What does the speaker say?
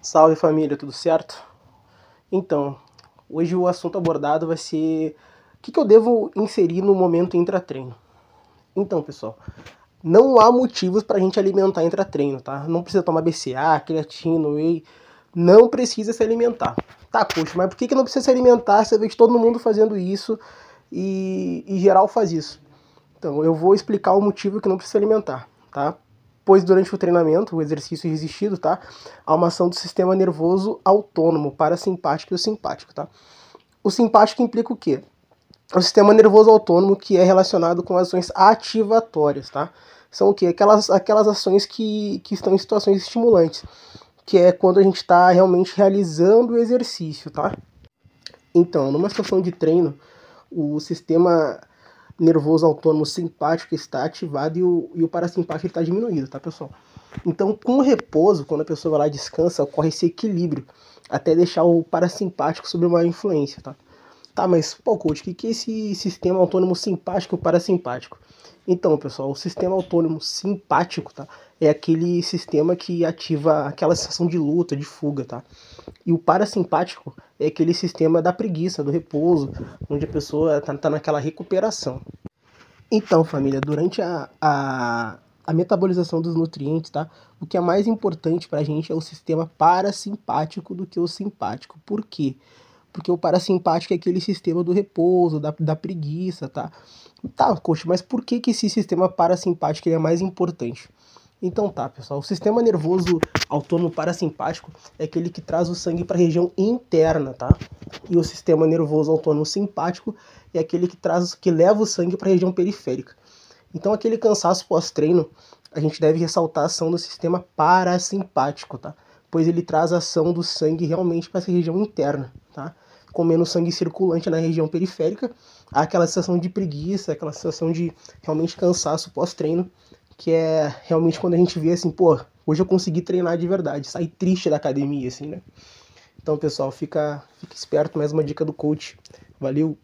Salve família, tudo certo? Então, hoje o assunto abordado vai ser o que, que eu devo inserir no momento intra-treino. Então, pessoal, não há motivos para a gente alimentar intra-treino, tá? Não precisa tomar BCA, creatina, whey, não precisa se alimentar. Tá, poxa, mas por que, que não precisa se alimentar? Você vê todo mundo fazendo isso e, e geral faz isso. Então, eu vou explicar o motivo que não precisa se alimentar, tá? Pois durante o treinamento, o exercício resistido, tá? Há uma ação do sistema nervoso autônomo, parasimpático e o simpático, tá? O simpático implica o quê? O sistema nervoso autônomo que é relacionado com ações ativatórias, tá? São o quê? Aquelas, aquelas ações que, que estão em situações estimulantes, que é quando a gente está realmente realizando o exercício, tá? Então, numa situação de treino, o sistema nervoso autônomo simpático está ativado e o, e o parasimpático está diminuído, tá, pessoal? Então, com o repouso, quando a pessoa vai lá e descansa, ocorre esse equilíbrio, até deixar o parasimpático sob uma influência, tá? Tá, mas, pô, coach, o que, que é esse sistema autônomo simpático e parasimpático? Então, pessoal, o sistema autônomo simpático, tá? É aquele sistema que ativa aquela sensação de luta, de fuga, tá? E o parasimpático é aquele sistema da preguiça, do repouso, onde a pessoa tá, tá naquela recuperação. Então, família, durante a, a, a metabolização dos nutrientes, tá? O que é mais importante pra gente é o sistema parasimpático do que o simpático. Por quê? Porque o parasimpático é aquele sistema do repouso, da, da preguiça, tá? Tá, coxa, mas por que, que esse sistema parasimpático é mais importante? Então tá, pessoal, o sistema nervoso autônomo parasimpático é aquele que traz o sangue para a região interna, tá? E o sistema nervoso autônomo simpático é aquele que traz que leva o sangue para a região periférica. Então aquele cansaço pós-treino, a gente deve ressaltar a ação do sistema parasimpático, tá? Pois ele traz a ação do sangue realmente para essa região interna, tá? com menos sangue circulante na região periférica, há aquela sensação de preguiça, aquela sensação de realmente cansaço pós-treino, que é realmente quando a gente vê assim, pô, hoje eu consegui treinar de verdade, sair triste da academia, assim, né? Então, pessoal, fica, fica esperto, mais uma dica do coach. Valeu!